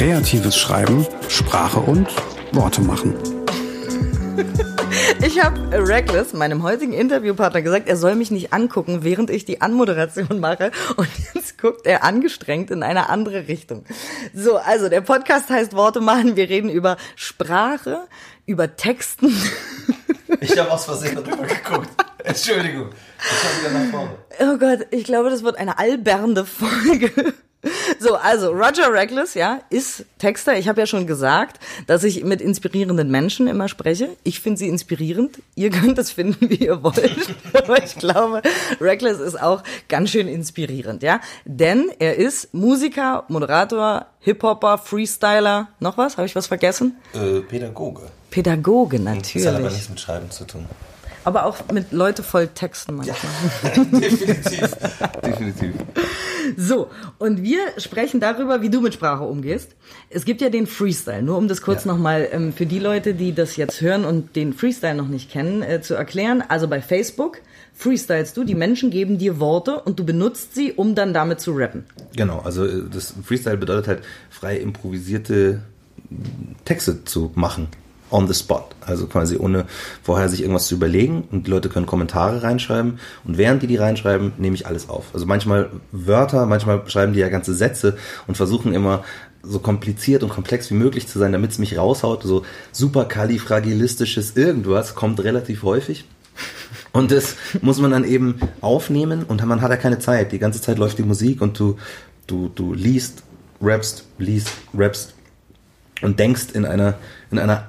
Kreatives Schreiben, Sprache und Worte machen. Ich habe Reckless, meinem heutigen Interviewpartner, gesagt, er soll mich nicht angucken, während ich die Anmoderation mache. Und jetzt guckt er angestrengt in eine andere Richtung. So, also der Podcast heißt Worte machen. Wir reden über Sprache, über Texten. Ich habe aus Versehen drüber geguckt. Entschuldigung. Ich wieder nach vorne. Oh Gott, ich glaube, das wird eine albernde Folge. So, also Roger Reckless, ja, ist Texter. Ich habe ja schon gesagt, dass ich mit inspirierenden Menschen immer spreche. Ich finde sie inspirierend. Ihr könnt es finden, wie ihr wollt. Aber ich glaube, Reckless ist auch ganz schön inspirierend, ja. Denn er ist Musiker, Moderator, Hip-Hopper, Freestyler. Noch was? Habe ich was vergessen? Äh, Pädagoge. Pädagoge, Das natürlich. hat aber nichts mit Schreiben zu tun. Aber auch mit Leute voll Texten manchmal. definitiv. Definitiv. So, und wir sprechen darüber, wie du mit Sprache umgehst. Es gibt ja den Freestyle, nur um das kurz Ja. nochmal ähm, für die Leute, die das jetzt hören und den Freestyle noch nicht kennen, äh, zu erklären. Also bei Facebook freestylst du, die Menschen geben dir Worte und du benutzt sie, um dann damit zu rappen. Genau, also äh, das Freestyle bedeutet halt frei improvisierte Texte zu machen. On the spot. Also quasi ohne vorher sich irgendwas zu überlegen und die Leute können Kommentare reinschreiben und während die die reinschreiben, nehme ich alles auf. Also manchmal Wörter, manchmal schreiben die ja ganze Sätze und versuchen immer so kompliziert und komplex wie möglich zu sein, damit es mich raushaut. So super kalifragilistisches irgendwas kommt relativ häufig. Und das muss man dann eben aufnehmen und man hat ja keine Zeit. Die ganze Zeit läuft die Musik und du, du, du liest, rappst, liest, rappst und denkst in einer, in einer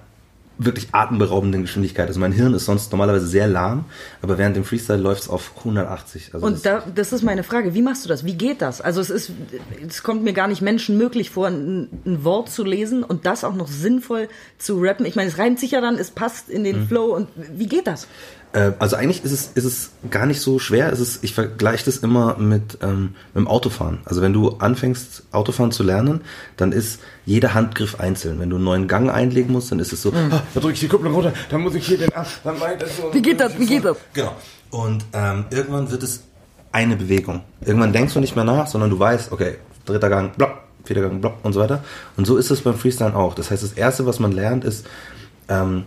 wirklich atemberaubenden Geschwindigkeit. Also mein Hirn ist sonst normalerweise sehr lahm, aber während dem Freestyle läuft es auf 180. Also das- Und da, das ist meine Frage, wie machst du das? Wie geht das? Also es ist, es kommt mir gar nicht menschenmöglich vor, ein, ein Wort zu lesen und das auch noch sinnvoll zu rappen. Ich meine, es reimt sich ja dann, es passt in Mhm. den Flow und wie geht das? Äh, also eigentlich ist es, ist es gar nicht so schwer. Es ist, ich vergleiche das immer mit, ähm, mit dem Autofahren. Also wenn du anfängst, Autofahren zu lernen, dann ist jeder Handgriff einzeln. Wenn du einen neuen Gang einlegen musst, dann ist es so, ah, da drücke ich die Kupplung runter, dann muss ich hier den ab, dann weiter so. Wie geht das? Wie geht das? Genau. Und ähm, irgendwann wird es eine Bewegung. Irgendwann denkst du nicht mehr nach, sondern du weißt, okay, dritter Gang, blopp, vierter Gang, blopp und so weiter. Und so ist es beim Freestyle auch. Das heißt, das Erste, was man lernt, ist ähm,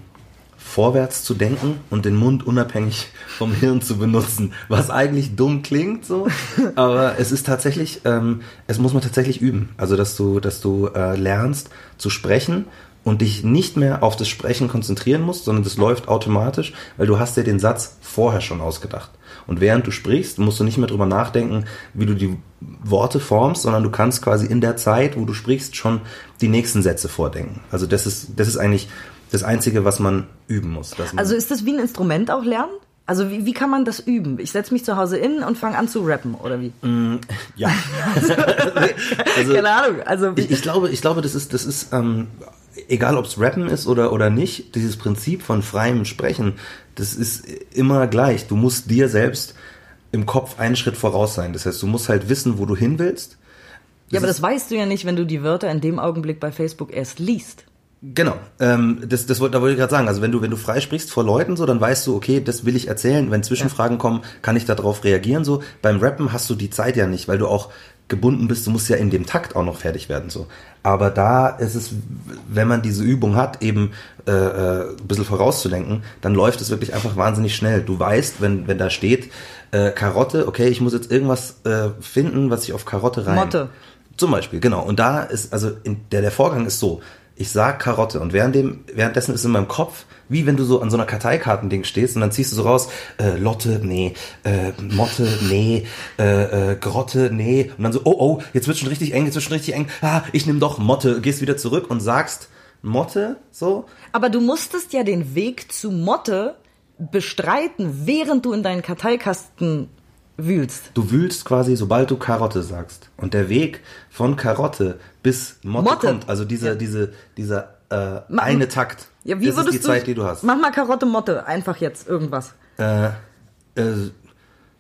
vorwärts zu denken und den Mund unabhängig vom Hirn zu benutzen, was eigentlich dumm klingt so, aber es ist tatsächlich, ähm, es muss man tatsächlich üben, also dass du, dass du äh, lernst zu sprechen und dich nicht mehr auf das Sprechen konzentrieren musst, sondern das läuft automatisch, weil du hast dir den Satz vorher schon ausgedacht. Und während du sprichst, musst du nicht mehr drüber nachdenken, wie du die Worte formst, sondern du kannst quasi in der Zeit, wo du sprichst, schon die nächsten Sätze vordenken. Also das ist, das ist eigentlich das Einzige, was man üben muss. man- Also ist das wie ein Instrument auch lernen? Also wie, wie kann man das üben? Ich setze mich zu Hause in und fange an zu rappen, oder wie? ja. also, Keine Ahnung. Also ich, ich glaube, ich glaube, das ist, das ist, ähm, egal ob es Rappen ist oder, oder nicht, dieses Prinzip von freiem Sprechen, das ist immer gleich. Du musst dir selbst im Kopf einen Schritt voraus sein. Das heißt, du musst halt wissen, wo du hin willst. ja, aber das weißt du ja nicht, wenn du die Wörter in dem Augenblick bei Facebook erst liest. Genau, ähm, das, das wollte, da wollte ich gerade sagen. Also wenn du, wenn du frei sprichst vor Leuten so, dann weißt du, okay, das will ich erzählen. Wenn Zwischenfragen kommen, kann ich darauf reagieren. So beim Rappen hast du die Zeit ja nicht, weil du auch gebunden bist. Du musst ja in dem Takt auch noch fertig werden. So, aber da ist es, wenn man diese Übung hat, eben äh, äh, ein bisschen vorauszudenken, dann läuft es wirklich einfach wahnsinnig schnell. Du weißt, wenn wenn da steht äh, Karotte, okay, ich muss jetzt irgendwas äh, finden, was ich auf Karotte rein. Motte. Zum Beispiel, genau. Und da ist, also in, der, der Vorgang ist so, ich sag Karotte und während dem, währenddessen ist in meinem Kopf, wie wenn du so an so einer Karteikartending stehst und dann ziehst du so raus, äh, Lotte, nee, äh, Motte, nee, äh, äh, Grotte, nee. Und dann so, oh, oh, jetzt wird schon richtig eng, jetzt wird schon richtig eng. Ah, ich nehme doch Motte, gehst wieder zurück und sagst Motte, so. Aber du musstest ja den Weg zu Motte bestreiten, während du in deinen Karteikasten wühlst. Du wühlst quasi, sobald du Karotte sagst. Und der Weg von Karotte bis Motte, Motte. kommt, also diese, diese, dieser äh, Ma- eine Takt. Ja, wie das würdest ist die du Zeit, die du hast. Mach mal Karotte Motte, einfach jetzt irgendwas. Äh, äh,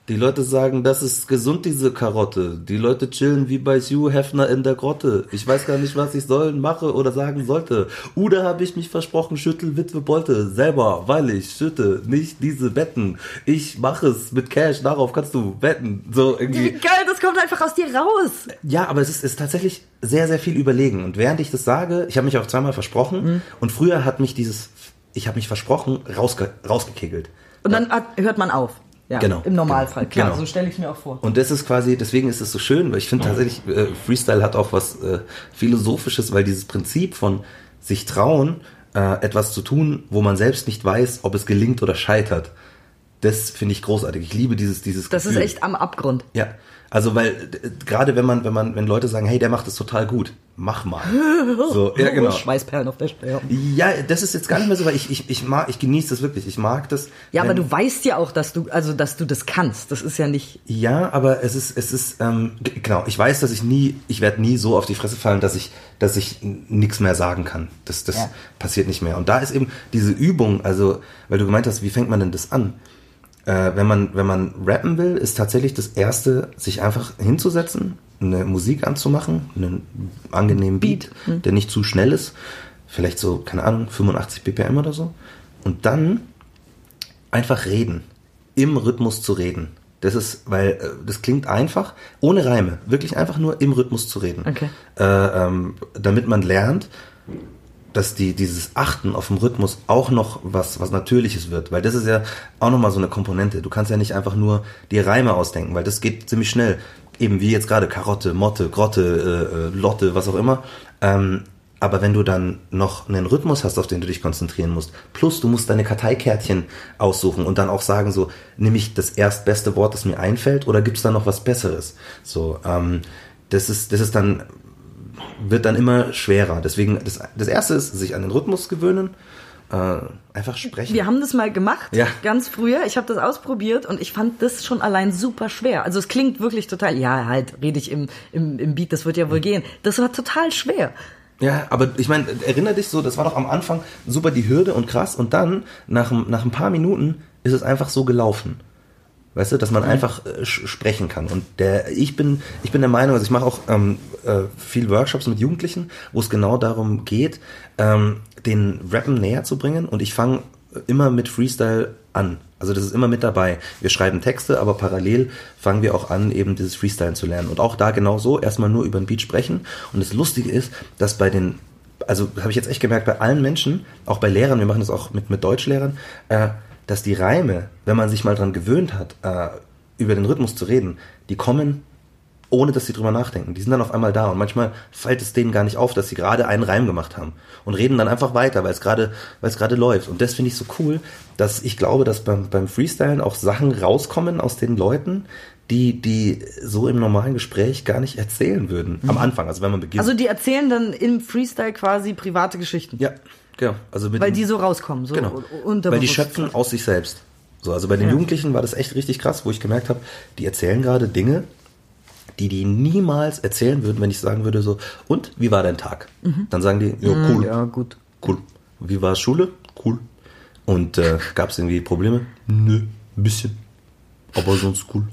Die Leute sagen, das ist gesund, diese Karotte. Die Leute chillen wie bei Hugh Hefner in der Grotte. Ich weiß gar nicht, was ich sollen, mache oder sagen sollte. Oder habe ich mich versprochen, schüttel Witwe Bolte. Selber, weil ich schütte nicht diese Betten. Ich mache es mit Cash, darauf kannst du wetten. So Wie irgendwie. geil, das kommt einfach aus dir raus. Ja, aber es ist, ist tatsächlich sehr, sehr viel überlegen. Und während ich das sage, ich habe mich auch zweimal versprochen. Und früher hat mich dieses, ich habe mich versprochen, rausge rausgekegelt. Und dann hat, hört man auf. Ja, Genau. Im Normalfall, klar, Genau. so stelle ich mir auch vor. Und das ist quasi, deswegen ist es so schön, weil ich finde tatsächlich, äh, Freestyle hat auch was äh, Philosophisches, weil dieses Prinzip von sich trauen, äh, etwas zu tun, wo man selbst nicht weiß, ob es gelingt oder scheitert, das finde ich großartig. Ich liebe dieses, dieses Das ist Gefühl. echt am Abgrund. Ja, also weil äh, gerade wenn man, wenn man, wenn Leute sagen, hey, der macht es total gut, mach mal. So, ja genau. Schweißperlen auf der Stirn. Ja, das ist jetzt gar nicht mehr so, weil ich, ich, ich mag, ich genieße das wirklich. Ich mag das. Ja, aber du weißt ja auch, dass du, also dass du das kannst. Das ist ja nicht. Ja, aber es ist, es ist, ähm, genau, ich weiß, dass ich nie, ich werde nie so auf die Fresse fallen, dass ich, dass ich nichts mehr sagen kann. Das, das Ja. passiert nicht mehr. Und da ist eben diese Übung, also, weil du gemeint hast, wie fängt man denn das an? Äh, wenn man, wenn man rappen will, ist tatsächlich das erste, sich einfach hinzusetzen, eine Musik anzumachen, einen angenehmen Beat, der nicht zu schnell ist. Vielleicht so, keine Ahnung, 85 BPM oder so. Und dann einfach reden. Im Rhythmus zu reden. Das ist, weil äh, das klingt einfach, ohne Reime, wirklich einfach nur im Rhythmus zu reden. Okay. Äh, ähm, damit man lernt, dass die, dieses Achten auf den Rhythmus auch noch was, was Natürliches wird. Weil das ist ja auch nochmal so eine Komponente. Du kannst ja nicht einfach nur die Reime ausdenken, weil das geht ziemlich schnell. Eben wie jetzt gerade Karotte, Motte, Grotte, äh, äh, Lotte, was auch immer. Ähm, aber wenn du dann noch einen Rhythmus hast, auf den du dich konzentrieren musst, plus du musst deine Karteikärtchen aussuchen und dann auch sagen, so, nehme ich das erstbeste Wort, das mir einfällt, oder gibt es da noch was Besseres? So, ähm, das ist, das ist dann, wird dann immer schwerer. Deswegen, das, das erste ist, sich an den Rhythmus gewöhnen, äh, einfach sprechen. Wir haben das mal gemacht, Ja. ganz früher. Ich habe das ausprobiert und ich fand das schon allein super schwer. Also es klingt wirklich total, ja, halt, rede ich im, im, im Beat, das wird ja wohl gehen. Das war total schwer. Ja, aber ich meine, erinnere dich so, das war doch am Anfang super die Hürde und krass und dann, nach, nach ein paar Minuten, ist es einfach so gelaufen. Weißt du, dass man einfach äh, sprechen kann. Und der, ich bin, ich bin der Meinung, also ich mache auch ähm, äh, viel Workshops mit Jugendlichen, wo es genau darum geht, ähm, den Rappen näher zu bringen. Und ich fange immer mit Freestyle an. Also das ist immer mit dabei. Wir schreiben Texte, aber parallel fangen wir auch an, eben dieses Freestylen zu lernen. Und auch da genau so, erstmal nur über den Beat sprechen. Und das Lustige ist, dass bei den, also habe ich jetzt echt gemerkt, bei allen Menschen, auch bei Lehrern, wir machen das auch mit, mit Deutschlehrern, äh, dass die Reime, wenn man sich mal dran gewöhnt hat, äh, über den Rhythmus zu reden, die kommen ohne dass sie drüber nachdenken. Die sind dann auf einmal da und manchmal fällt es denen gar nicht auf, dass sie gerade einen Reim gemacht haben und reden dann einfach weiter, weil es gerade, weil es gerade läuft. Und das finde ich so cool, dass ich glaube, dass beim, beim Freestylen auch Sachen rauskommen aus den Leuten, die, die so im normalen Gespräch gar nicht erzählen würden. Am Anfang, also wenn man beginnt. Also die erzählen dann im Freestyle quasi private Geschichten. ja, genau. Also mit Weil dem- die so rauskommen. So Genau. Weil die schöpfen aus sich selbst. So, also bei den Ja. Jugendlichen war das echt richtig krass, wo ich gemerkt habe, die erzählen gerade Dinge, die die niemals erzählen würden, wenn ich sagen würde so, und wie war dein Tag? Dann sagen die, ja, cool. Mhm. Ja, gut. Cool. Wie war Schule? Cool. Und äh, gab es irgendwie Probleme? Nö, ein bisschen. Aber sonst cool.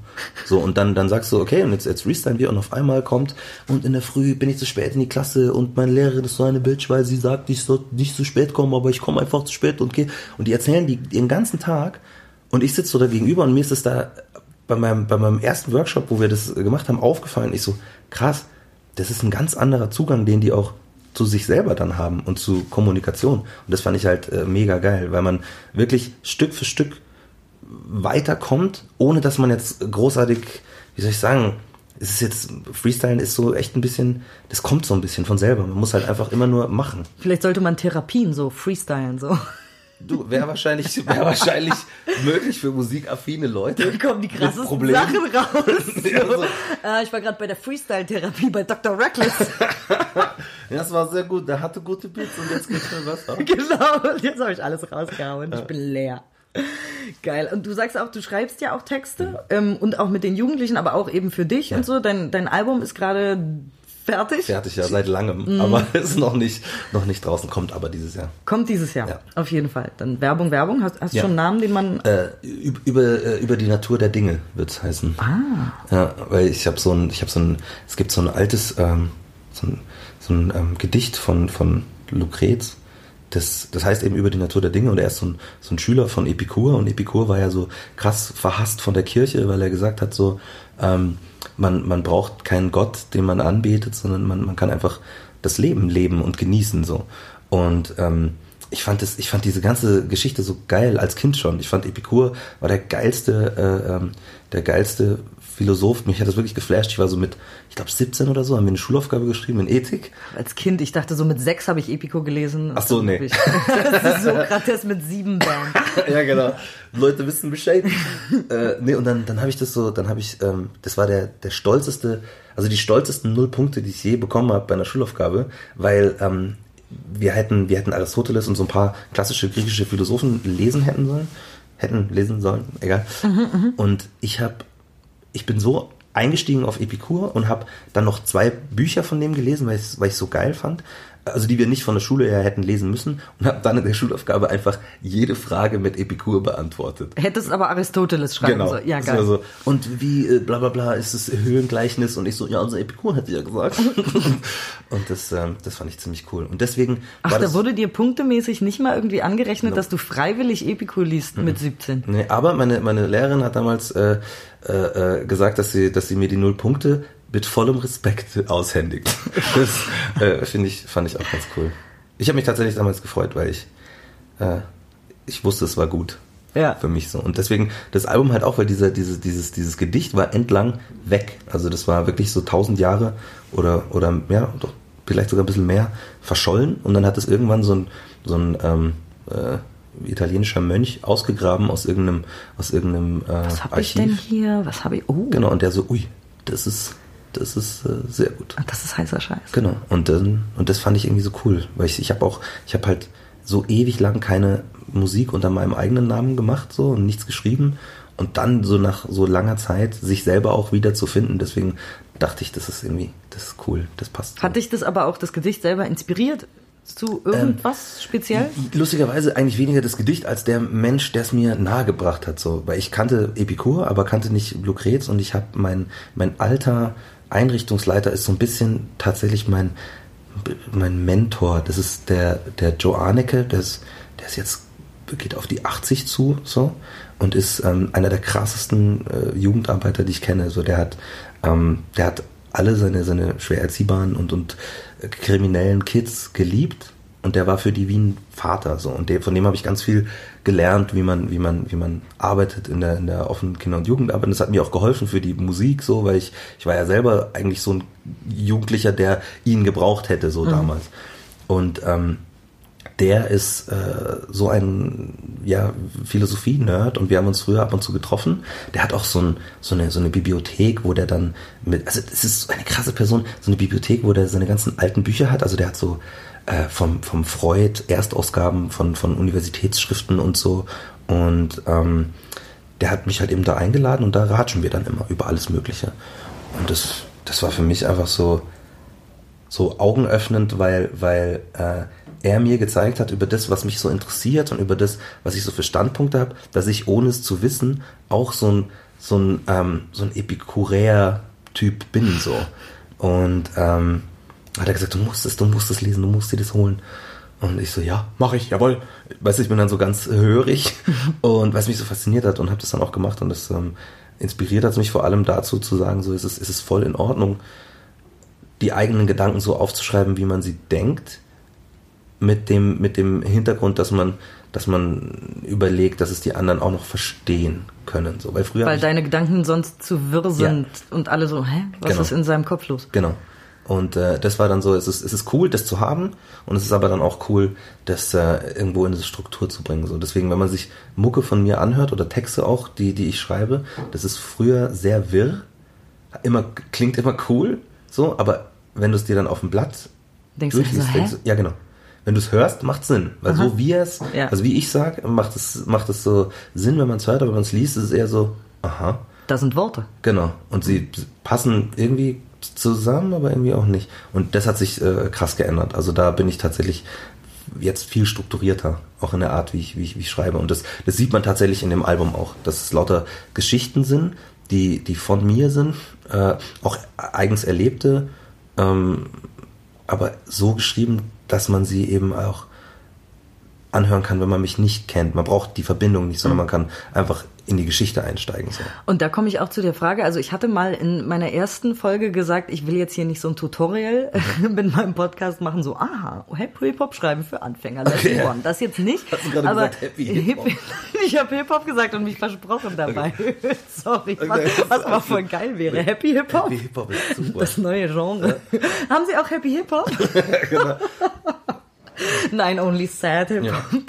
So, und dann, dann sagst du, okay, und jetzt, jetzt restylen wir und auf einmal kommt, und in der Früh bin ich zu spät in die Klasse und meine Lehrerin ist so eine Bitch, weil sie sagt, ich soll nicht zu spät kommen, aber ich komme einfach zu spät und gehe. Und die erzählen die den ganzen Tag und ich sitze so da gegenüber und mir ist es da bei meinem, bei meinem ersten Workshop, wo wir das gemacht haben, aufgefallen. Ich so, krass, das ist ein ganz anderer Zugang, den die auch zu sich selber dann haben und zu Kommunikation. Und das fand ich halt äh, mega geil, weil man wirklich Stück für Stück weiterkommt, ohne dass man jetzt großartig, wie soll ich sagen, es ist jetzt, Freestylen ist so echt ein bisschen, das kommt so ein bisschen von selber. Man muss halt einfach immer nur machen. Vielleicht sollte man Therapien so freestylen so. Du, wäre wahrscheinlich, wäre wahrscheinlich möglich für musikaffine Leute. Da kommen die krassesten. Sachen raus. Ja, so. Äh, ich war gerade bei der Freestyle-Therapie bei Dr. Reckless. Das war sehr gut. Der hatte gute Beats und jetzt geht's mir besser. genau. Und jetzt habe ich alles rausgehauen. Ich bin leer. Geil. Und du sagst auch, du schreibst ja auch Texte ähm, und auch mit den Jugendlichen, aber auch eben für dich und so. Dein, dein Album ist gerade fertig? fertig, ja, seit langem. Aber ist noch nicht, noch nicht draußen, kommt aber dieses Jahr. Kommt dieses Jahr, Ja. auf jeden Fall. Dann Werbung, Werbung. Hast, hast du Ja. schon einen Namen, den man... Äh, üb- über, äh, über die Natur der Dinge wird's heißen. ah, Ja, weil ich habe so ein, ich habe so ein, es gibt so ein altes, ähm, so ein, so ein ähm, Gedicht von, von Lucrez. Das, das heißt eben über die Natur der Dinge und er ist so ein, so ein Schüler von Epikur und Epikur war ja so krass verhasst von der Kirche, weil er gesagt hat so, ähm, man, man braucht keinen Gott, den man anbetet, sondern man, man kann einfach das Leben leben und genießen so. Und ähm, ich fand das, ich fand diese ganze Geschichte so geil als Kind schon. Ich fand Epikur war der geilste, äh, ähm, der geilste Philosoph. Mich hat das wirklich geflasht. Ich war so mit, ich glaube 17 oder so, haben wir eine Schulaufgabe geschrieben in Ethik. als Kind, ich dachte so mit sechs habe ich Epico gelesen. Ach so, nee. Das ist Sokrates mit sieben Band. ja, genau. Leute wissen Bescheid. äh, nee, und dann, dann habe ich das so, dann habe ich, ähm, das war der, der stolzeste, also die stolzesten null Punkte, die ich je bekommen habe bei einer Schulaufgabe, weil ähm, wir hätten, wir hätten Aristoteles und so ein paar klassische griechische Philosophen lesen hätten sollen, hätten lesen sollen, egal. und ich habe, ich bin so eingestiegen auf Epikur und habe dann noch zwei Bücher von dem gelesen, weil ich weil ich so geil fand. Also die wir nicht von der Schule her hätten lesen müssen und habe dann in der Schulaufgabe einfach jede Frage mit Epikur beantwortet. Hättest aber Aristoteles schreiben Genau. sollen. Ja, geil. war So, und wie äh, bla bla bla ist das Höhengleichnis? Und ich so, ja, unser Epikur hat ja gesagt. und das, ähm, das fand ich ziemlich cool. Und deswegen Ach, da wurde dir punktemäßig nicht mal irgendwie angerechnet, dass du freiwillig Epikur liest Mhm. mit 17. Nee, aber meine, meine Lehrerin hat damals äh, äh, äh, gesagt, dass sie, dass sie mir die null Punkte mit vollem Respekt aushändigt. Das äh, finde ich, fand ich auch ganz cool. Ich habe mich tatsächlich damals gefreut, weil ich, äh, ich wusste, es war gut. Ja. Für mich so. Und deswegen das Album halt auch, weil dieser, dieses, dieses, dieses Gedicht war entlang weg. Also das war wirklich so tausend Jahre oder, oder mehr, vielleicht sogar ein bisschen mehr verschollen. Und dann hat es irgendwann so ein, so ein ähm, äh, italienischer Mönch ausgegraben aus irgendeinem, aus irgendeinem äh, Was habe ich denn hier? Was habe ich? Oh, Genau, und der so, ui, das ist, das ist äh, sehr gut. Ach, das ist heißer Scheiß. Genau. Und dann, und das fand ich irgendwie so cool, weil ich, ich habe auch, ich habe halt so ewig lang keine Musik unter meinem eigenen Namen gemacht so und nichts geschrieben und dann so nach so langer Zeit sich selber auch wieder zu finden. Deswegen dachte ich, das ist irgendwie, das ist cool, das passt. Hat dich das aber auch das Gedicht selber inspiriert zu irgendwas speziell? Lustigerweise eigentlich weniger das Gedicht als der Mensch, der es mir nahegebracht hat. So, weil ich kannte Epikur, aber kannte nicht Lucrez und ich habe mein mein alter Einrichtungsleiter ist so ein bisschen tatsächlich mein mein Mentor. Das ist der der Joe Arnecke, der ist der ist jetzt geht auf die 80 zu so und ist ähm, einer der krassesten äh, Jugendarbeiter, die ich kenne. So der hat ähm, der hat alle seine seine schwer erziehbaren und und kriminellen Kids geliebt und der war für die wie ein Vater so und der, von dem habe ich ganz viel gelernt, wie man wie man wie man arbeitet in der in der offenen Kinder- und Jugendarbeit. Und das hat mir auch geholfen für die Musik so, weil ich ich war ja selber eigentlich so ein Jugendlicher, der ihn gebraucht hätte so damals. Und ähm, der ist äh, so ein ja, Philosophie-Nerd und wir haben uns früher ab und zu getroffen. Der hat auch so, ein, so, eine, so eine Bibliothek, wo der dann mit, also es ist eine krasse Person, so eine Bibliothek, wo der seine ganzen alten Bücher hat. Also der hat so äh, vom, vom Freud Erstausgaben von, von Universitätsschriften und so. Und ähm, der hat mich halt eben da eingeladen und da ratschen wir dann immer über alles Mögliche. Und das, das war für mich einfach so, so augenöffnend, weil, weil äh, er mir gezeigt hat über das, was mich so interessiert und über das, was ich so für Standpunkte habe, dass ich ohne es zu wissen auch so ein, so ein, ähm, so ein Epikuräer-Typ bin so. Und ähm, hat er gesagt, du musst es, du musst es lesen, du musst dir das holen. Und ich so, ja, mache ich, jawohl. Weißt du, ich bin dann so ganz hörig und was mich so fasziniert hat und habe das dann auch gemacht und das ähm, inspiriert hat mich vor allem dazu zu sagen, so ist es, ist es voll in Ordnung, die eigenen Gedanken so aufzuschreiben, wie man sie denkt, mit dem, mit dem Hintergrund, dass man, dass man überlegt, dass es die anderen auch noch verstehen können. So, weil früher Weil deine Gedanken sonst zu wirr sind und alle so, hä, was Genau. ist in seinem Kopf los? Genau. Und äh, das war dann so, es ist, es ist cool, das zu haben und es ist aber dann auch cool, das äh, irgendwo in diese Struktur zu bringen. So, deswegen, wenn man sich Mucke von mir anhört oder Texte auch, die, die ich schreibe, das ist früher sehr wirr, immer klingt immer cool, so, aber wenn du es dir dann auf dem Blatt Denkst du durchliest, so, hä? denkst du, ja genau. Wenn du es hörst, macht Sinn. Weil so wie es, Ja. also wie ich sag, macht es, macht es so Sinn, wenn man es hört, aber wenn man es liest, ist es eher so, aha, Da sind Worte. Genau. Und sie passen irgendwie zusammen, aber irgendwie auch nicht. Und das hat sich äh, krass geändert. Also da bin ich tatsächlich jetzt viel strukturierter, auch in der Art, wie ich, wie ich, wie ich schreibe. Und das, das sieht man tatsächlich in dem Album auch, dass es lauter Geschichten sind, die, die von mir sind, äh, auch eigens erlebte, ähm, aber so geschrieben, dass man sie eben auch anhören kann, wenn man mich nicht kennt. Man braucht die Verbindung nicht, sondern man kann einfach in die Geschichte einsteigen. So. Und da komme ich auch zu der Frage, also ich hatte mal in meiner ersten Folge gesagt, ich will jetzt hier nicht so ein Tutorial mit meinem Podcast machen, so, aha, Happy Hip-Hop schreiben für Anfänger. Okay. Das jetzt nicht. Hast du gerade aber gesagt, Happy Hip-Hop? ich habe Hip-Hop gesagt und mich versprochen dabei. Sorry, Okay. was, was mal voll geil wäre. Happy Hip-Hop? Happy Hip-Hop ist super. Das neue Genre. Haben Sie auch Happy Hip-Hop? Genau. Nein, only sad Hip-Hop.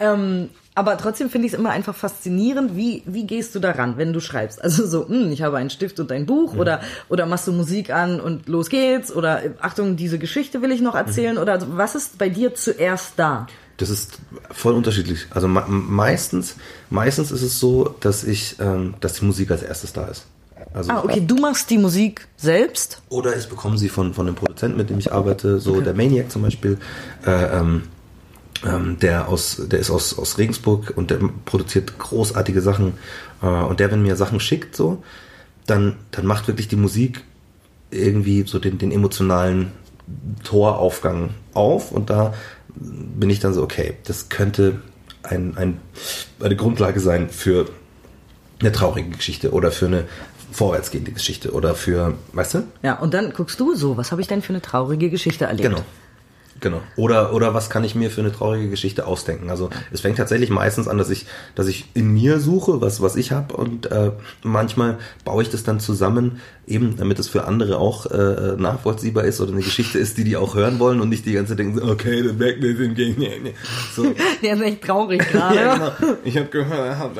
Ähm, aber trotzdem finde ich es immer einfach faszinierend, wie, wie gehst du daran, wenn du schreibst? Also so, hm, ich habe einen Stift und ein Buch Mhm. oder, oder machst du Musik an und los geht's oder äh, Achtung, diese Geschichte will ich noch erzählen Mhm. oder was ist bei dir zuerst da? Das ist voll unterschiedlich. Also me meistens, meistens ist es so, dass ich, ähm, dass die Musik als erstes da ist. Also Ah, okay, du machst die Musik selbst? Oder ich bekomme sie von, von dem Produzenten, mit dem ich arbeite, so der Maniac zum Beispiel, äh, ähm, ähm, der aus, der ist aus, aus Regensburg und der produziert großartige Sachen. Äh, und der, wenn mir Sachen schickt, so, dann, dann macht wirklich die Musik irgendwie so den, den emotionalen Toraufgang auf und da bin ich dann so, okay, das könnte ein, ein, eine Grundlage sein für eine traurige Geschichte oder für eine vorwärtsgehende Geschichte oder für, weißt du? Ja, und dann guckst du so, was habe ich denn für eine traurige Geschichte erlebt? Genau. Genau. Oder, oder was kann ich mir für eine traurige Geschichte ausdenken? Also es fängt tatsächlich meistens an, dass ich, dass ich in mir suche, was, was ich habe und äh, manchmal baue ich das dann zusammen, eben damit es für andere auch äh, nachvollziehbar ist oder eine Geschichte ist, die die auch hören wollen und nicht die ganze Zeit denken, okay, das merkt mir den gegen. So. Der ist echt traurig gerade. Ja, genau. Ich habe gehört, er hat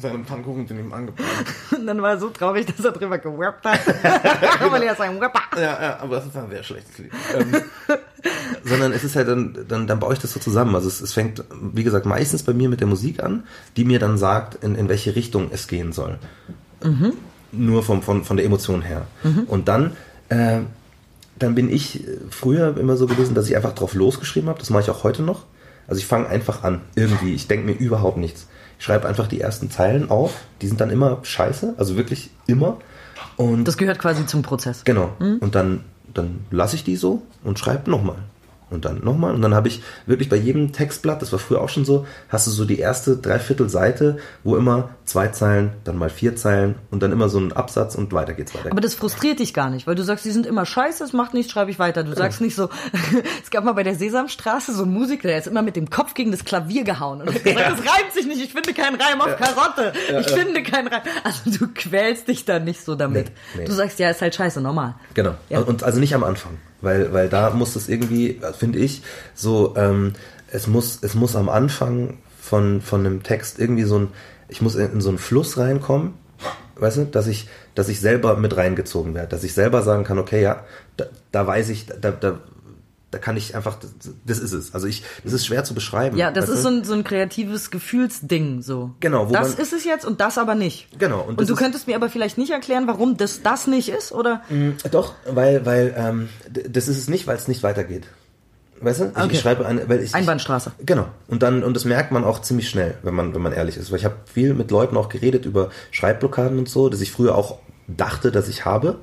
seinen Pfannkuchen zu ihm angebracht. Und dann war er so traurig, dass er drüber gerappt hat. Weil er sein Rapper. Ja, ja, aber das ist ein sehr schlechtes Lied. Ähm, sondern es ist halt dann, dann, dann baue ich das so zusammen. Also es, es fängt, wie gesagt, meistens bei mir mit der Musik an, die mir dann sagt, in, in welche Richtung es gehen soll. Nur vom, von, von der Emotion her. Und dann, äh, dann bin ich früher immer so gewesen, dass ich einfach drauf losgeschrieben habe. Das mache ich auch heute noch. Also ich fange einfach an, irgendwie. Ich denke mir überhaupt nichts. Ich schreibe einfach die ersten Zeilen auf. Die sind dann immer scheiße, also wirklich immer. Und Das gehört quasi zum Prozess. Genau. Und dann, dann lasse ich die so und schreibe nochmal. Und dann nochmal. Und dann habe ich wirklich bei jedem Textblatt, das war früher auch schon so, hast du so die erste Dreiviertelseite, wo immer zwei Zeilen, dann mal vier Zeilen und dann immer so ein Absatz und weiter geht's weiter. Aber das frustriert dich gar nicht, weil du sagst, die sind immer scheiße, es macht nichts, schreibe ich weiter. Du sagst nicht so, es gab mal bei der Sesamstraße so einen Musiker, der ist immer mit dem Kopf gegen das Klavier gehauen und hat gesagt, das reimt sich nicht, ich finde keinen Reim auf Karotte, ich finde keinen Reim. Also du quälst dich da nicht so damit. Nee, nee. Du sagst, ja, ist halt scheiße, normal. Genau. Ja. Und also nicht am Anfang. Weil, weil da muss es irgendwie, finde ich, so, ähm, es muss, es muss am Anfang von, von einem Text irgendwie so ein, ich muss in, in so einen Fluss reinkommen, weißt du, dass ich, dass ich selber mit reingezogen werde, dass ich selber sagen kann, okay, ja, da, da weiß ich, da, da, da kann ich einfach, das, ist es. Also ich, das ist schwer zu beschreiben. Ja, das weißt ist so ein, so ein kreatives Gefühlsding, so. Genau, wo Das man- ist es jetzt und das aber nicht. Genau, und Und, du ist- könntest mir aber vielleicht nicht erklären, warum das das nicht ist, oder? Doch, weil, weil, ähm, das ist es nicht, weil es nicht weitergeht. Weißt du? Ich, Okay. ich schreibe eine, weil ich, Einbahnstraße. Genau. Und dann, und das merkt man auch ziemlich schnell, wenn man, wenn man ehrlich ist. Weil ich habe viel mit Leuten auch geredet über Schreibblockaden und so, dass ich früher auch dachte, dass ich habe.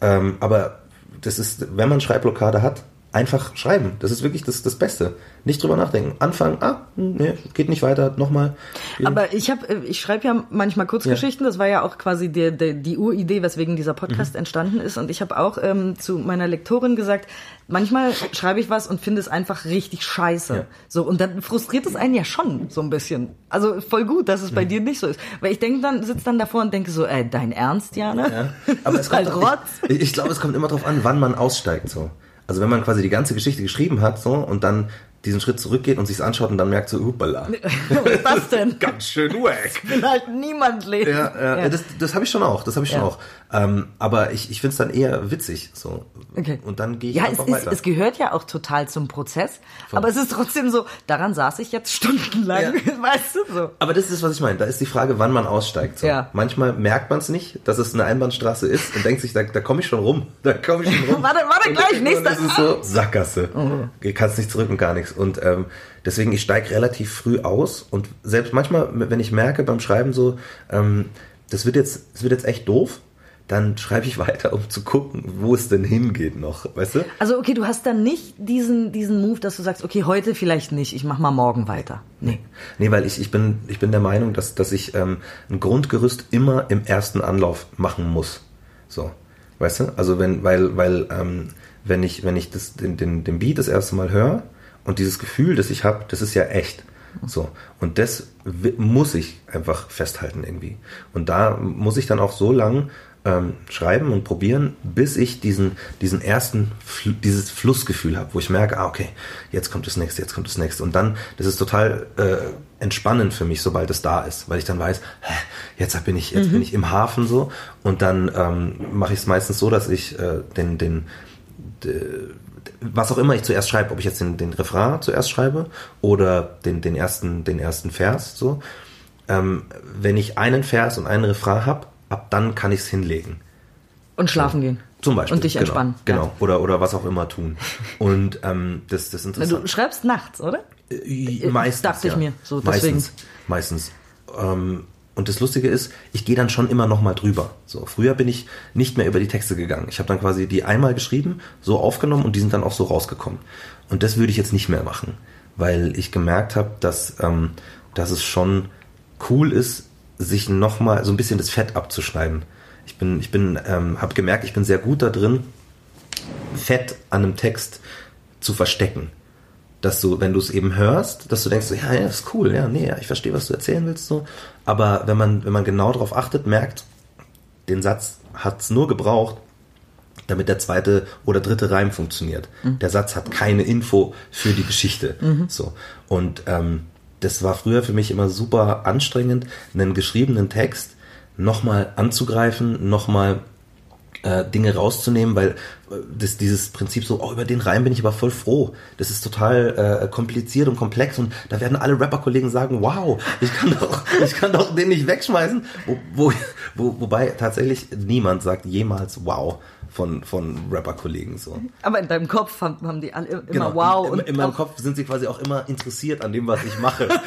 Ähm, aber das ist, wenn man Schreibblockade hat, einfach schreiben. Das ist wirklich das, das Beste. Nicht drüber nachdenken. Anfangen, ah, nee, geht nicht weiter, nochmal. Aber ich habe, ich schreibe ja manchmal Kurzgeschichten. Das war ja auch quasi der, der, die Uridee, weswegen dieser Podcast Mhm. entstanden ist. Und ich habe auch ähm, zu meiner Lektorin gesagt, manchmal schreibe ich was und finde es einfach richtig scheiße. Ja. So und dann frustriert es einen ja schon so ein bisschen. Also voll gut, dass es Mhm. bei dir nicht so ist, weil ich denke dann, sitze dann davor und denke so, ey, dein Ernst, Jana? Ja. Aber es kommt halt doch- Rotz. Ich, ich glaube, es kommt immer darauf an, wann man aussteigt. So. Also wenn man quasi die ganze Geschichte geschrieben hat so und dann diesen Schritt zurückgeht und sich's anschaut und dann merkt so, hupala. Was denn? Ganz schön wack. Bin halt niemand lesen. Ja, ja, ja. das, das habe ich schon auch, das habe ich schon Ja. auch. Ähm, aber ich, ich finde es dann eher witzig. So. Okay. Und dann gehe ich ja, es, einfach ist, weiter. es gehört ja auch total zum Prozess, aber es ist trotzdem so, daran saß ich jetzt stundenlang, Ja. weißt du so. Aber das ist, was ich meine. Da ist die Frage, wann man aussteigt. So. Ja. Manchmal merkt man es nicht, dass es eine Einbahnstraße ist und denkt sich, da, da komme ich schon rum. Da komme ich schon rum. Warte, warte, Und gleich, nächster. ist es so Sackgasse. Du kannst nicht zurück und gar nichts. Und ähm, deswegen, ich steige relativ früh aus und selbst manchmal, wenn ich merke beim Schreiben so, ähm, das wird jetzt, das wird jetzt echt doof, dann schreibe ich weiter, um zu gucken, wo es denn hingeht noch, weißt du? Also okay, du hast dann nicht diesen, diesen Move, dass du sagst, okay, heute vielleicht nicht, ich mach mal morgen weiter. Nee. Nee, weil ich, ich, bin, ich bin der Meinung, dass, dass ich ähm, ein Grundgerüst immer im ersten Anlauf machen muss. So. Weißt du? Also wenn, weil, weil, ähm, wenn ich, wenn ich das, den, den, den Beat das erste Mal höre und dieses Gefühl, das ich habe, das ist ja echt. So. Und das muss ich einfach festhalten irgendwie. Und da muss ich dann auch so lang ähm, schreiben und probieren, bis ich diesen, diesen ersten, Fl dieses Flussgefühl habe, wo ich merke, ah, okay, jetzt kommt das nächste, jetzt kommt das nächste. Und dann, das ist total äh, entspannend für mich, sobald es da ist, weil ich dann weiß, hä, jetzt bin ich, jetzt bin ich im Hafen so. Und dann ähm, mache ich es meistens so, dass ich äh, den, den, was auch immer ich zuerst schreibe, ob ich jetzt den, den Refrain zuerst schreibe oder den, den, ersten, den ersten Vers, so. Ähm, wenn ich einen Vers und einen Refrain habe, ab dann kann ich es hinlegen. Und schlafen gehen. Zum Beispiel. Und dich genau, entspannen. Genau. Ja. Oder, oder was auch immer tun. Und ähm, das, das Du Interessante. schreibst nachts, oder? Äh, Meistens. dachte ich ja. mir, so, deswegen. Meistens. Meistens. Ähm, und das Lustige ist, ich gehe dann schon immer noch mal drüber. So, früher bin ich nicht mehr über die Texte gegangen. Ich habe dann quasi die einmal geschrieben, so aufgenommen und die sind dann auch so rausgekommen. Und das würde ich jetzt nicht mehr machen, weil ich gemerkt habe, dass, ähm, dass es schon cool ist, sich noch mal so ein bisschen das Fett abzuschneiden. Ich bin, ich bin, ähm, habe gemerkt, ich bin sehr gut da drin, Fett an einem Text zu verstecken dass du, wenn du es eben hörst, dass du denkst, so, ja, ja, ist cool, ja, nee, ja, ich verstehe, was du erzählen willst, so. Aber wenn man, wenn man genau darauf achtet, merkt, den Satz hat's nur gebraucht, damit der zweite oder dritte Reim funktioniert. Der Satz hat keine Info für die Geschichte. So. Und ähm, das war früher für mich immer super anstrengend, einen geschriebenen Text nochmal anzugreifen, nochmal äh, Dinge rauszunehmen, weil äh, das, dieses Prinzip so, oh, über den Reim bin ich aber voll froh. Das ist total äh, kompliziert und komplex und da werden alle Rapper-Kollegen sagen, wow, ich kann doch, ich kann doch den nicht wegschmeißen. Wo, wo, wo, wobei tatsächlich niemand sagt jemals wow von, von Rapper-Kollegen so. Aber in deinem Kopf haben, haben die alle immer Genau. wow in, und in, in meinem Kopf sind sie quasi auch immer interessiert an dem, was ich mache.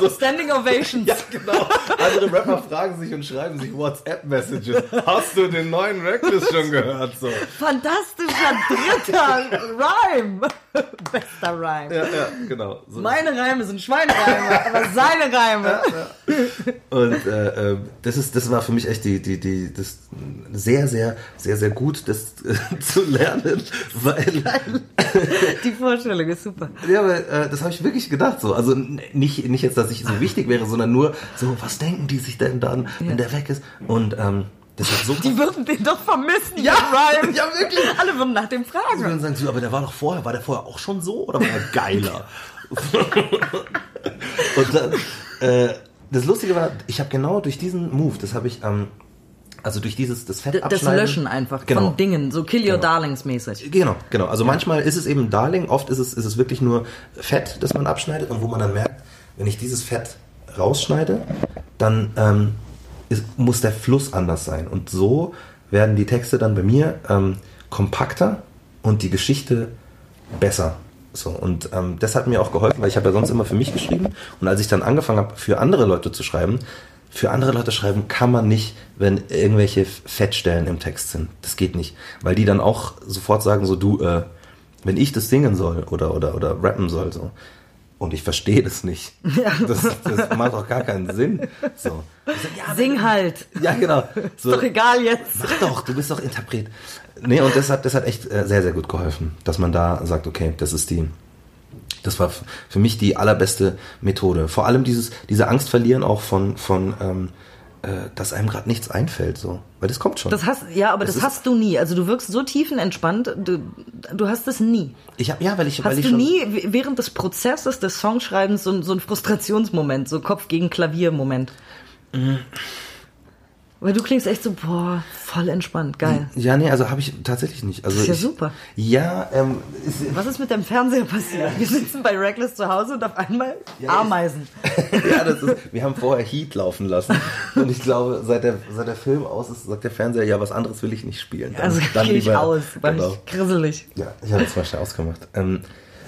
So, Standing Ovations. ja, genau. Andere Rapper fragen sich und schreiben sich WhatsApp-Messages. Hast du den neuen Reckless schon gehört? So. Fantastischer dritter Rhyme. Bester Rhyme. Ja, ja, genau. So. Meine Reime sind Schweinereime, aber seine Reime. Und äh, äh, das ist, das war für mich echt die, die, die, das sehr, sehr, sehr, sehr gut, das äh, zu lernen, weil Die Vorstellung ist super. Ja, aber äh, das habe ich wirklich gedacht so. Also nicht, nicht jetzt, dass ich so wichtig wäre, sondern nur so, was denken die sich denn dann, wenn der weg ist? Und ähm, das hat so Die würden den doch vermissen, Ja, Rhyme. ja, wirklich. Alle würden nach dem fragen. würden sagen, so, aber der war doch vorher, war der vorher auch schon so oder war er geiler? Und dann, äh, das Lustige war, ich habe genau durch diesen Move, das habe ich, ähm, also durch dieses, das Fett Das. Löschen einfach Genau. von Dingen, so Kill Your Genau. Darlings mäßig. Genau, genau. Also manchmal ist es eben Darling, oft ist es, ist es wirklich nur Fett, das man abschneidet und wo man dann merkt, wenn ich dieses Fett rausschneide, dann ähm, ist, muss der Fluss anders sein. Und so werden die Texte dann bei mir ähm, kompakter und die Geschichte besser. So, und ähm, das hat mir auch geholfen, weil ich habe ja sonst immer für mich geschrieben. Und als ich dann angefangen habe, für andere Leute zu schreiben, für andere Leute schreiben kann man nicht, wenn irgendwelche Fettstellen im Text sind. Das geht nicht. Weil die dann auch sofort sagen, so du, äh, wenn ich das singen soll oder, oder, oder rappen soll, so. Und ich verstehe das nicht. Das, das macht auch gar keinen Sinn. So. Sag, ja, Sing halt. ja, genau. So, Ist doch egal jetzt. Mach doch, du bist doch Interpret. Nee, und das hat, das hat echt äh, sehr, sehr gut geholfen, dass man da sagt, okay, das ist die, das war für mich die allerbeste Methode. Vor allem dieses, diese Angst verlieren auch von, von, ähm, äh, dass einem gerade nichts einfällt, so. Weil das kommt schon. Das hast, ja, aber das ist- hast du nie. Also du wirkst so tiefenentspannt, du, du hast das nie. ich hab, ja, weil ich, weil Hast ich du schon, nie w- während des Prozesses des Songschreibens so, ein- so einen Frustrationsmoment, so Kopf gegen Klavier-Moment? Mhm. Weil du klingst echt so, boah, voll entspannt, geil. Ja, nee, also habe ich tatsächlich nicht. Also Das ist ja ich, super. Ja, ähm, ist, Was ist mit deinem Fernseher passiert? Wir sitzen bei Reckless zu Hause und auf einmal Ameisen. ja, das ist, wir haben vorher Heat laufen lassen. Und ich glaube, seit der, seit der Film aus ist, sagt der Fernseher, ja, was anderes will ich nicht spielen. Dann- Also dann gehe ich aus, weil Genau. ich grisselig. Ja, ich habe das mal schnell ausgemacht. Ähm,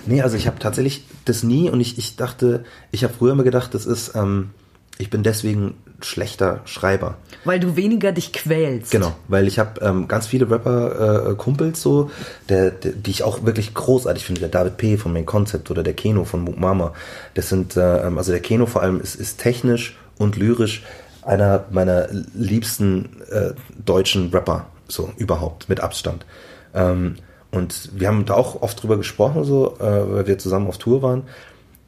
nee, also ich habe tatsächlich das nie und ich, ich dachte, ich habe früher immer gedacht, das ist, ähm, ich bin deswegen schlechter Schreiber. Weil du weniger dich quälst. Genau, weil ich habe ähm, ganz viele Rapper-Kumpels so, der, der, die ich auch wirklich großartig finde. Der David P. von Main Concept oder der Keno von Mook Mama. Das sind, äh, ähm, also der Keno vor allem ist, ist technisch und lyrisch einer meiner liebsten äh, deutschen Rapper, so überhaupt, mit Abstand. Ähm, und wir haben da auch oft drüber gesprochen, so, äh, weil wir zusammen auf Tour waren. Und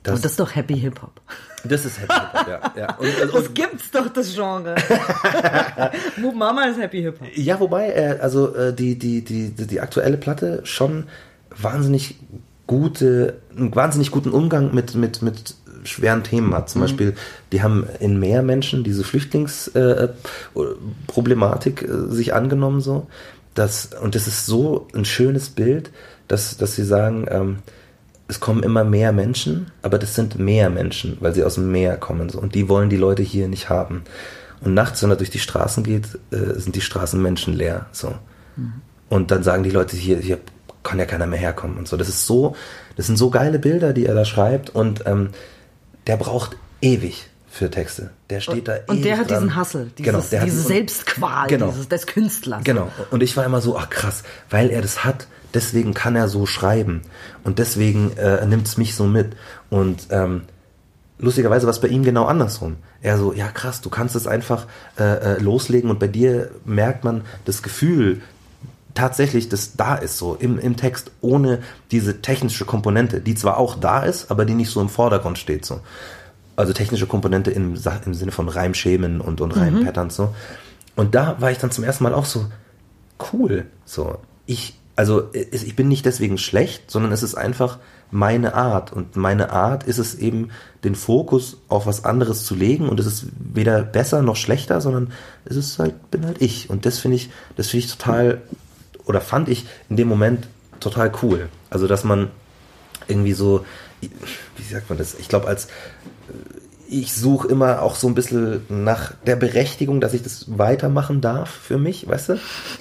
das ist doch Happy Hip Hop. Das ist Happy Hip-Hop, ja. ja. Und, also, Das gibt's doch, das Genre. Mama ist Happy Hip Hop. Ja, wobei, äh, also äh, die, die, die, die, aktuelle Platte schon wahnsinnig gute, einen wahnsinnig guten Umgang mit, mit, mit schweren Themen hat. Zum Beispiel, die haben in mehr Menschen diese Flüchtlingsproblematik äh, äh, sich angenommen so. Das, und das ist so ein schönes Bild, dass, dass sie sagen, ähm, es kommen immer mehr Menschen, aber das sind mehr Menschen, weil sie aus dem Meer kommen. So. Und die wollen die Leute hier nicht haben. Und nachts, wenn er durch die Straßen geht, äh, sind die Straßen menschenleer. So. Und dann sagen die Leute, hier, hier kann ja keiner mehr herkommen und so. Das ist so, das sind so geile Bilder, die er da schreibt. Und ähm, der braucht ewig für Texte. Der steht da Und ewig der hat dran. diesen Hassel, dieses, Genau, diese Selbstqual Genau. dieses, des Künstlers. Genau. Und ich war immer so, ach krass, weil er das hat, deswegen kann er so schreiben. Und deswegen äh, nimmt es mich so mit. Und ähm, lustigerweise war es bei ihm genau andersrum. Er so, ja krass, du kannst es einfach äh, äh, loslegen und bei dir merkt man das Gefühl tatsächlich, das da ist so im, im Text, ohne diese technische Komponente, die zwar auch da ist, aber die nicht so im Vordergrund steht. So. Also technische Komponente im, im Sinne von Reimschemen und, und Reimpatterns so. Und da war ich dann zum ersten Mal auch so, cool. So, ich, also ich bin nicht deswegen schlecht, sondern es ist einfach meine Art. Und meine Art ist es eben, den Fokus auf was anderes zu legen. Und es ist weder besser noch schlechter, sondern es ist halt, bin halt ich. Und das finde ich, das finde ich total, oder fand ich in dem Moment total cool. Also, dass man irgendwie so, wie sagt man das? Ich glaube, als ich suche immer auch so ein bisschen nach der Berechtigung, dass ich das weitermachen darf für mich, weißt du?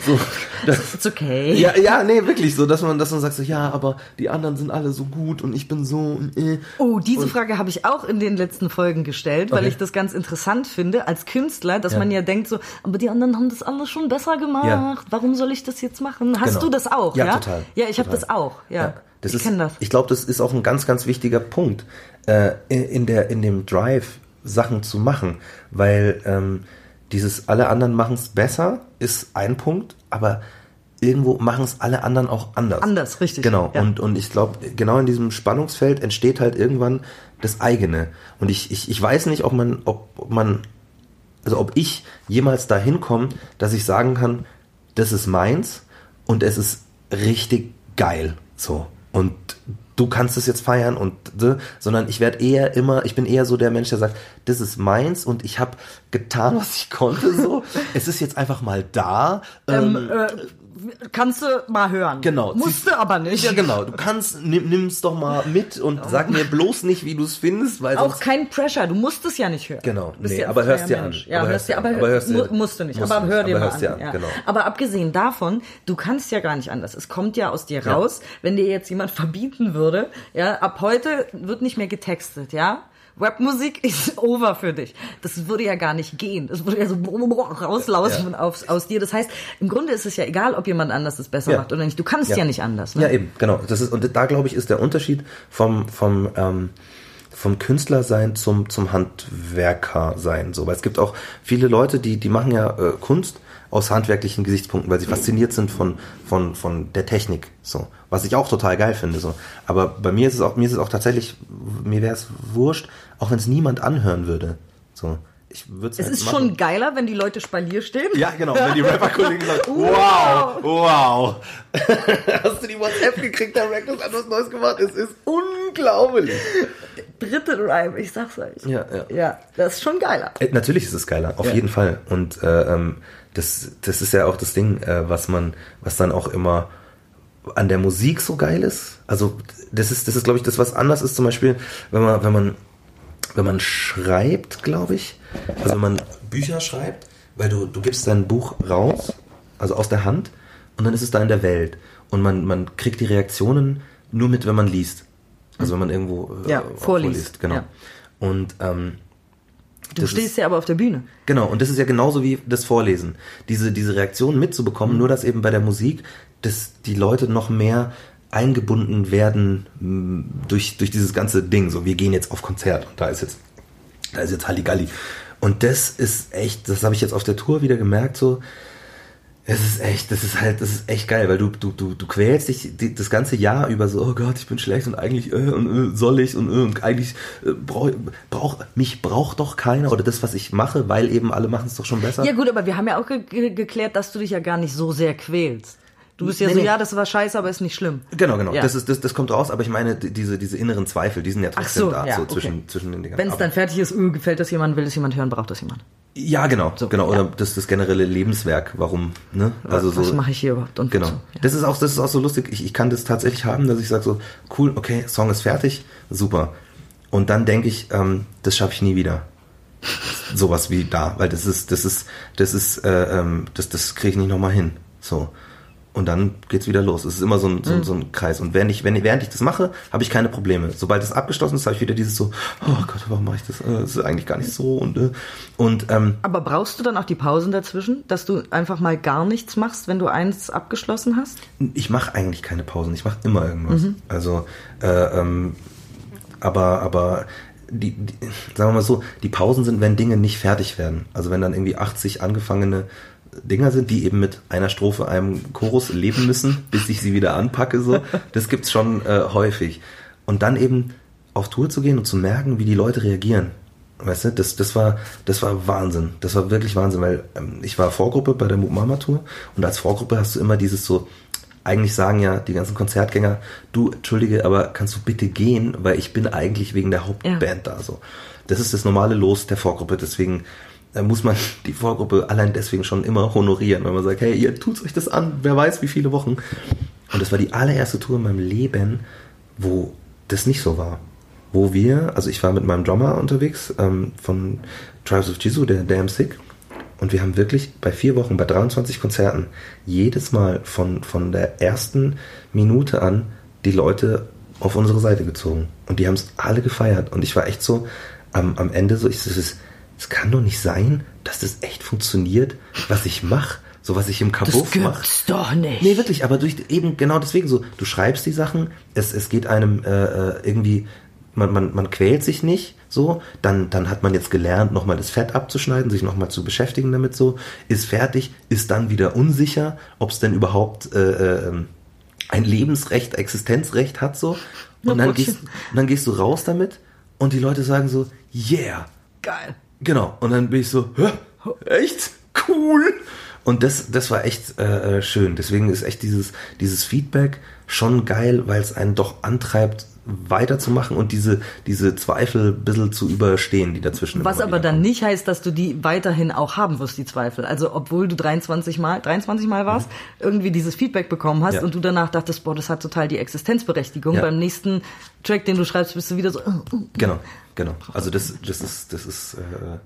So, das, It's okay. ja, ja, nee, wirklich so, dass man, dass man sagt so, ja, aber die anderen sind alle so gut und ich bin so, und, äh. Oh, diese Und- Frage habe ich auch in den letzten Folgen gestellt, weil Okay. ich das ganz interessant finde als Künstler, dass Ja. man ja denkt so, aber die anderen haben das alles schon besser gemacht. Ja. Warum soll ich das jetzt machen? Hast Genau. du das auch? Ja, Ja, total, Ja, ich habe das auch. Ja, das ich ist, kenne das. Ich glaube, das ist auch ein ganz, ganz wichtiger Punkt äh, in, der in dem Drive Sachen zu machen, weil ähm, dieses alle anderen machen es besser ist ein Punkt, aber irgendwo machen es alle anderen auch anders. Anders, richtig, Genau. ja. Und und ich glaube, genau in diesem Spannungsfeld entsteht halt irgendwann das eigene. Und ich ich, ich weiß nicht, ob man ob, ob man also ob ich jemals dahin komme, dass ich sagen kann, das ist meins und es ist richtig geil. So. Und du kannst es jetzt feiern und so, sondern ich werde eher immer, ich bin eher so der Mensch, der sagt, das ist meins und ich habe getan, was ich konnte. So, es ist jetzt einfach mal da. Ähm, Ähm, äh, kannst du mal hören. Genau. Musste aber nicht. ja, genau. Du kannst, nimm, nimm's doch mal mit und sag mir bloß nicht, wie du es findest, weil Auch kein Pressure, du musst es ja nicht hören. Genau. Du Nee, ja aber hörst dir an. Ja, Aber hörst dir, an. Aber hörst dir- musst du nicht. musst aber du nicht, hör dir aber mal an. dir an, ja. genau. Aber abgesehen davon, du kannst ja gar nicht anders. Es kommt ja aus dir raus, wenn dir jetzt jemand verbieten würde, ja, ab heute wird nicht mehr getextet, ja. Rapmusik ist over für dich. Das würde ja gar nicht gehen. Das würde ja so rauslaufen Ja. aufs, aus dir. Das heißt, im Grunde ist es ja egal, ob jemand anders es besser Ja. macht oder nicht. Du kannst ja, Ja. nicht anders. Ne? Ja, eben, genau. Das ist, und da glaube ich, ist der Unterschied vom, vom, ähm, vom Künstler sein zum, zum Handwerker sein. So, weil es gibt auch viele Leute, die, die machen ja äh, Kunst aus handwerklichen Gesichtspunkten, weil sie fasziniert sind von, von, von der Technik. So, was ich auch total geil finde. So. Aber bei mir ist es auch, mir ist es auch tatsächlich, mir wäre es wurscht, auch wenn es niemand anhören würde. So. ich würde Es ist schon geiler, wenn die Leute Spalier stehen. Ja, genau, wenn die Rapper-Kollegen sagen, wow, wow. Hast du die WhatsApp gekriegt, der Reckless hat was Neues gemacht? Es ist unglaublich. Dritte Rhyme, ich sag's euch. Ja, ja. Ja, das ist schon geiler. Äh, Natürlich ist es geiler, auf Ja. jeden Fall. Und äh, ähm, das, das ist ja auch das Ding, äh, was man, was dann auch immer an der Musik so geil ist. Also das ist, das ist, glaube ich, das, was anders ist, zum Beispiel, wenn man, wenn man, wenn man schreibt, glaube ich, also wenn man Bücher schreibt, weil du, du gibst dein Buch raus, also aus der Hand, und dann ist es da in der Welt. Und man, man kriegt die Reaktionen nur mit, wenn man liest. Also wenn man irgendwo äh, Ja, auch vorliest, genau. ja. Und ähm, Du stehst ist- ja aber auf der Bühne. Genau, und das ist ja genauso wie das Vorlesen. Diese, diese Reaktion mitzubekommen, nur dass eben bei der Musik, dass die Leute noch mehr eingebunden werden mh, durch, durch dieses ganze Ding. So, wir gehen jetzt auf Konzert und da ist jetzt, da ist jetzt Halligalli. Und das ist echt, das habe ich jetzt auf der Tour wieder gemerkt, so, es ist echt, das ist halt, das ist echt geil, weil du, du, du, du quälst dich die, das ganze Jahr über so, oh Gott, ich bin schlecht und eigentlich, äh, und äh, soll ich und, äh, und eigentlich äh, brauch, brauch, mich braucht doch keiner oder das, was ich mache, weil eben alle machen es doch schon besser. Ja gut, aber wir haben ja auch ge ge geklärt, dass du dich ja gar nicht so sehr quälst. Du bist ja Nee, so, nee. ja, das war scheiße, aber ist nicht schlimm. Genau, genau. Ja. Das, ist, das, das kommt raus, aber ich meine, die- diese, diese inneren Zweifel, die sind ja trotzdem so, da, ja, so okay. zwischen, zwischen den Dingern. Wenn es dann fertig ist, öh, gefällt das jemand, will das jemand hören, braucht das jemand. Ja, genau, So, genau. ja. Oder das, das generelle Lebenswerk, warum, ne? Also Was so. mache ich hier überhaupt? Und Genau. so, ja. Das ist auch, das ist auch so lustig. Ich, ich kann das tatsächlich haben, dass ich sage so, cool, okay, Song ist fertig, super. Und dann denke ich, ähm, das schaffe ich nie wieder. Sowas wie da, weil das ist, das ist, das ist, äh, ähm, das, das kriege ich nicht nochmal hin. So. Und dann geht's wieder los. Es ist immer so ein, so, ein- so ein Kreis. Und während ich, wenn, während ich das mache, habe ich keine Probleme. Sobald es abgeschlossen ist, habe ich wieder dieses so, oh Gott, warum mache ich das? Äh, Das ist eigentlich gar nicht so. Und, äh, und ähm, Aber brauchst du dann auch die Pausen dazwischen, dass du einfach mal gar nichts machst, wenn du eins abgeschlossen hast? Ich mache eigentlich keine Pausen, ich mache immer irgendwas. Also, äh, ähm, aber, aber die, die, sagen wir mal so, die Pausen sind, wenn Dinge nicht fertig werden. Also wenn dann irgendwie 80 angefangene Dinger sind, die eben mit einer Strophe, einem Chorus leben müssen, bis ich sie wieder anpacke, so. Das gibt's schon äh, häufig. Und dann eben auf Tour zu gehen und zu merken, wie die Leute reagieren. Weißt du, das, das war, das war Wahnsinn. Das war wirklich Wahnsinn, weil ähm, ich war Vorgruppe bei der Mama Tour und als Vorgruppe hast du immer dieses so, eigentlich sagen ja die ganzen Konzertgänger, du, entschuldige, aber kannst du bitte gehen, weil ich bin eigentlich wegen der Hauptband da, so. Das ist das normale Los der Vorgruppe, deswegen äh, muss man die Vorgruppe allein deswegen schon immer honorieren, weil man sagt, hey, ihr tut euch das an, wer weiß wie viele Wochen. Und das war die allererste Tour in meinem Leben, wo das nicht so war. Wo wir, also ich war mit meinem Drummer unterwegs ähm, von Tribes of Jesus, der Damn Sick, und wir haben wirklich bei vier Wochen, bei 23 Konzerten, jedes Mal von, von der ersten Minute an die Leute auf unsere Seite gezogen. Und die haben es alle gefeiert. Und ich war echt so am, am Ende so, ich so, es es kann doch nicht sein, dass das echt funktioniert, was ich mache. So was ich im Kabuff mache. gibt's doch nicht. Nee, wirklich, aber durch eben genau deswegen so, du schreibst die Sachen, es, es geht einem äh, äh, irgendwie, man, man, man quält sich nicht so, dann, dann hat man jetzt gelernt, nochmal das Fett abzuschneiden, sich nochmal zu beschäftigen damit so, ist fertig, ist dann wieder unsicher, ob es denn überhaupt äh, äh, ein Lebensrecht, Existenzrecht hat so. Und dann gehst, und dann gehst du raus damit und die Leute sagen so, yeah, Geil. Genau. Und dann bin ich so, Hä? echt? Cool. Und das, das war echt äh, äh, schön. Deswegen ist echt dieses, dieses Feedback schon geil, weil es einen doch antreibt, weiterzumachen und diese, diese Zweifel ein bisschen zu überstehen, die dazwischen Was aber dann kommen. nicht heißt, dass du die weiterhin auch haben wirst, die Zweifel. Also obwohl du 23 Mal, 23 Mal warst, irgendwie dieses Feedback bekommen hast Mhm. Ja. und du danach dachtest, boah, das hat total die Existenzberechtigung. Ja. Beim nächsten Track, den du schreibst, bist du wieder so. äh, äh. Genau, genau. Also das, das ist, das ist, äh,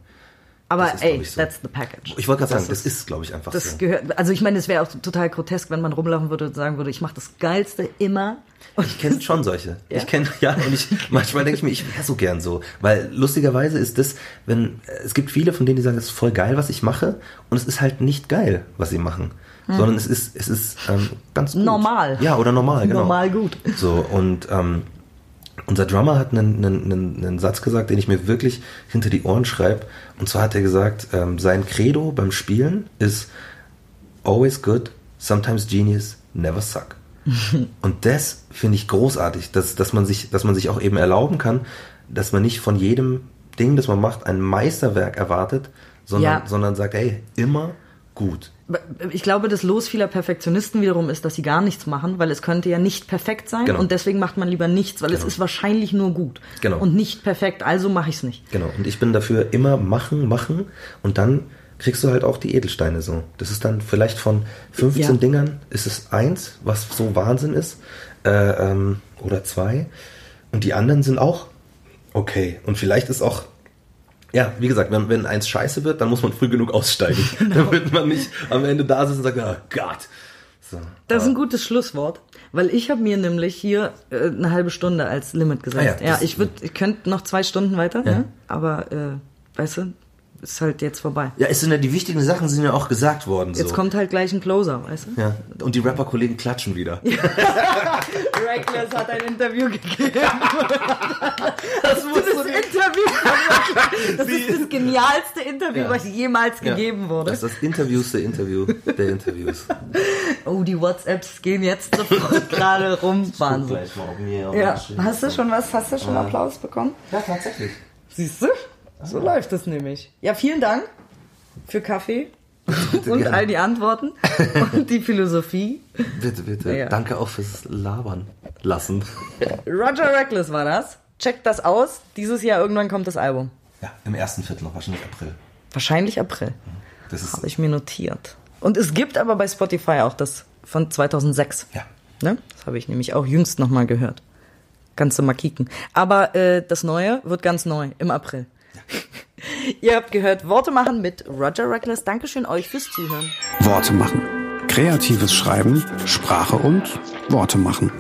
Aber ist, ey, so. that's the package. ich wollte gerade sagen, Das ist, glaube ich, einfach Das so. gehört, also ich meine, es wäre auch total grotesk, wenn man rumlaufen würde und sagen würde, ich mache das Geilste immer. Und Ich kenne schon solche. Ja? Ich kenne, ja, und ich, manchmal denke ich mir, ich wäre so gern so. Weil lustigerweise ist das, wenn, es gibt viele von denen, die sagen, es ist voll geil, was ich mache, und es ist halt nicht geil, was sie machen. Sondern es ist, es ist ähm, ganz gut. Hm. Normal. Ja, oder normal, genau. Normal gut. So, und ähm, unser Drummer hat einen, einen, einen, Satz gesagt, den ich mir wirklich hinter die Ohren schreibe. Und zwar hat er gesagt, ähm, sein Credo beim Spielen ist always good, sometimes genius, never suck. Und das finde ich großartig, dass, dass, man sich, dass man sich auch eben erlauben kann, dass man nicht von jedem Ding, das man macht, ein Meisterwerk erwartet, sondern, Ja. sondern sagt, hey, immer gut. Ich glaube, das Los vieler Perfektionisten wiederum ist, dass sie gar nichts machen, weil es könnte ja nicht perfekt sein Genau. und deswegen macht man lieber nichts, weil es ist wahrscheinlich nur gut Genau. und nicht perfekt, also mache ich es nicht. Genau. Und ich bin dafür immer machen, machen und dann kriegst du halt auch die Edelsteine so. Das ist dann vielleicht von 15 Ja. Dingern ist es eins, was so Wahnsinn ist, äh, ähm, oder zwei. Und die anderen sind auch okay. Und vielleicht ist auch, ja, wie gesagt, wenn, wenn eins scheiße wird, dann muss man früh genug aussteigen. Genau. Damit man nicht am Ende da sitzt und sagt, oh Gott. So. Das ist ein gutes Schlusswort, weil ich habe mir nämlich hier äh, eine halbe Stunde als Limit gesetzt. Ah ja, ja, ich würde, ich könnte noch zwei Stunden weiter, Ja. ne? aber äh, weißt du, ist halt jetzt vorbei. Ja, es sind ja die wichtigen Sachen sind ja auch gesagt worden. Jetzt so. kommt halt gleich ein Closer, weißt du? ja. Und die Rapper-Kollegen klatschen wieder. Reckless hat ein Interview gegeben. Das, muss das Interview. Das ist das genialste Interview, Ja. was jemals Ja. gegeben wurde. Das ist das interviewste Interview der Interviews. Oh, die WhatsApps gehen jetzt sofort gerade rum. Wahnsinn. Ja, hast du schon was? Hast du schon Applaus bekommen? Ja, tatsächlich. Siehst du? So läuft es nämlich. Ja, vielen Dank für Kaffee und gerne. all die Antworten und die Philosophie. Bitte, bitte. Ja. Danke auch fürs Labern lassen. Roger Reckless war das. Checkt das aus. Dieses Jahr irgendwann kommt das Album. Ja, im ersten Viertel noch, wahrscheinlich April. Wahrscheinlich April. Das ist, Habe ich mir notiert. Und es gibt aber bei Spotify auch das von 2006. ja. Ne? Das habe ich nämlich auch jüngst nochmal gehört. Ganze Makiken. Aber äh, das Neue wird ganz neu im April. Ihr habt gehört Worte machen mit Roger Reckless. Dankeschön euch fürs Zuhören. Worte machen. Kreatives Schreiben, Sprache und Worte machen.